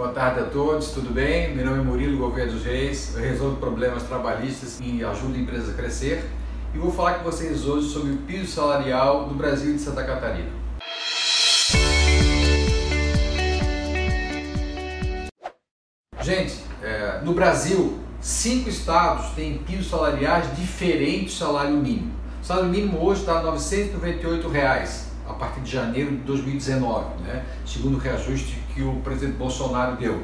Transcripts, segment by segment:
Boa tarde a todos, tudo bem? Meu nome é Murilo Gouveia dos Reis, eu resolvo problemas trabalhistas e ajudo empresas a crescer e vou falar com vocês hoje sobre o piso salarial do Brasil e de Santa Catarina. Gente, é, no Brasil, cinco estados têm pisos salariais diferentes do salário mínimo. O salário mínimo hoje está 998 reais a partir de janeiro de 2019, né? segundo o reajuste que o presidente Bolsonaro deu.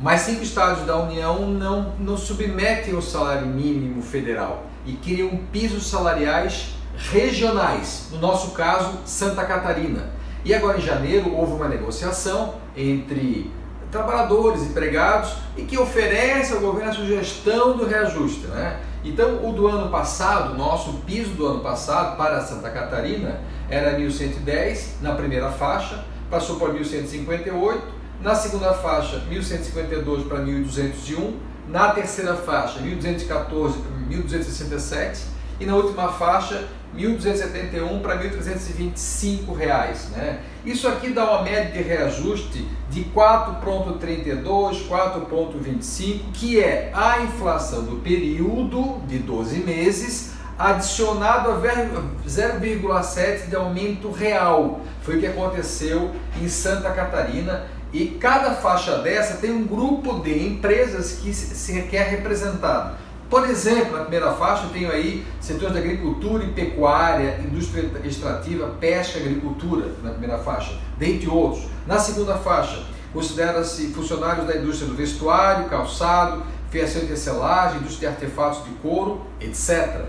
Mas cinco estados da União não, não submetem o salário mínimo federal e criam pisos salariais regionais, no nosso caso, Santa Catarina. E agora em janeiro houve uma negociação entre trabalhadores, empregados e que oferece ao governo a sugestão do reajuste. Né? Então, o do ano passado, nosso piso do ano passado para Santa Catarina era 1.110 na primeira faixa, passou para 1.158, na segunda faixa 1.152 para 1.201, na terceira faixa 1.214 para 1.267 e na última faixa 1.271 para 1.325 reais, né? Isso aqui dá uma média de reajuste de 4,32, 4,25, que é a inflação do período de 12 meses adicionado a 0,7 de aumento real. Foi o que aconteceu em Santa Catarina e cada faixa dessa tem um grupo de empresas que se quer representado. Por exemplo, na primeira faixa eu tenho aí setores da agricultura e pecuária, indústria extrativa, pesca agricultura na primeira faixa, dentre outros. Na segunda faixa, considera-se funcionários da indústria do vestuário, calçado, fiação e tecelagem, indústria de artefatos de couro, etc.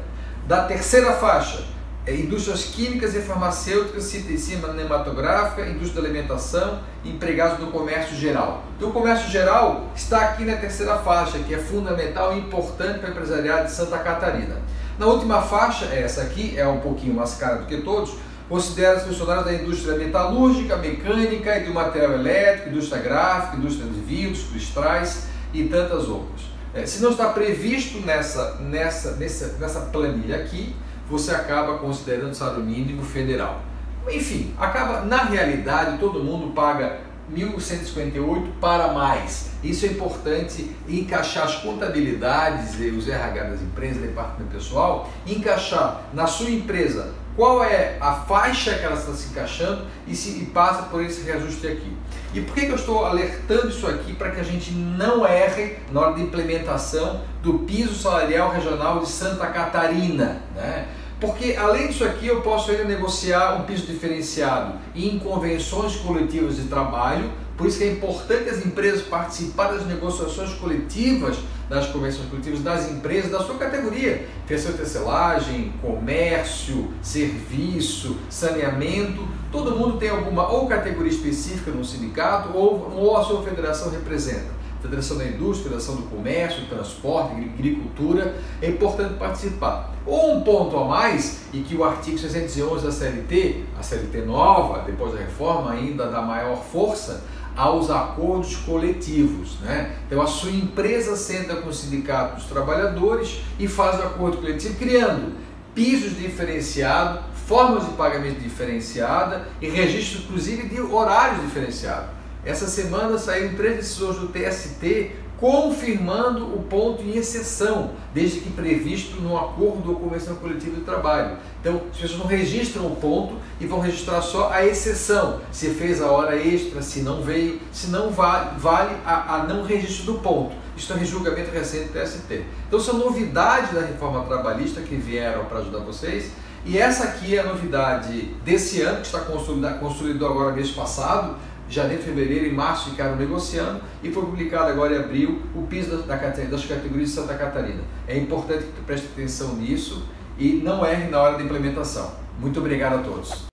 Da terceira faixa, indústrias químicas e farmacêuticas, cima cinematográfica, indústria da alimentação, empregados do comércio geral. Então, o comércio geral está aqui na terceira faixa, que é fundamental e importante para o empresariado de Santa Catarina. Na última faixa, essa aqui é um pouquinho mais cara do que todos, considera os funcionários da indústria metalúrgica, mecânica e do material elétrico, indústria gráfica, indústria de vidros, cristais e tantas outras. É, se não está previsto nessa, nessa, nessa, nessa planilha aqui, você acaba considerando o salário mínimo federal. Enfim, acaba na realidade todo mundo paga 1.158 para mais. Isso é importante encaixar as contabilidades e os RH das empresas, departamento pessoal, encaixar na sua empresa qual é a faixa que ela está se encaixando e, se, e passa por esse reajuste aqui. E por que, que eu estou alertando isso aqui para que a gente não erre na hora de implementação do piso salarial regional de Santa Catarina? Né? Porque além disso aqui eu posso ainda negociar um piso diferenciado em convenções coletivas de trabalho, por isso que é importante as empresas participarem das negociações coletivas, das convenções coletivas das empresas da sua categoria, fiação e tecelagem, comércio, serviço, saneamento, todo mundo tem alguma ou categoria específica no sindicato ou, ou a sua federação representa. Federação da Indústria, Federação do Comércio, Transporte, Agricultura, é importante participar. Ou um ponto a mais, e que o artigo 611 da CLT, a CLT nova, depois da reforma, ainda dá maior força, aos acordos coletivos. Né? Então a sua empresa senta com o sindicato dos trabalhadores e faz o acordo coletivo, criando pisos diferenciados, formas de pagamento diferenciada e registro inclusive de horários diferenciados. Essa semana saíram três decisões do TST confirmando o ponto em exceção, desde que previsto no acordo ou convenção coletiva de trabalho. Então, as pessoas não registram o ponto e vão registrar só a exceção, se fez a hora extra, se não veio, se não vale, vale a, a não registro do ponto. Isso é um julgamento recente do TST. Então, são novidades da reforma trabalhista que vieram para ajudar vocês. E essa aqui é a novidade desse ano, que está consolidado agora mês passado, janeiro, fevereiro e março ficaram negociando e foi publicado agora em abril o piso da, da, das categorias de Santa Catarina. É importante que tu preste atenção nisso e não erre na hora da implementação. Muito obrigado a todos.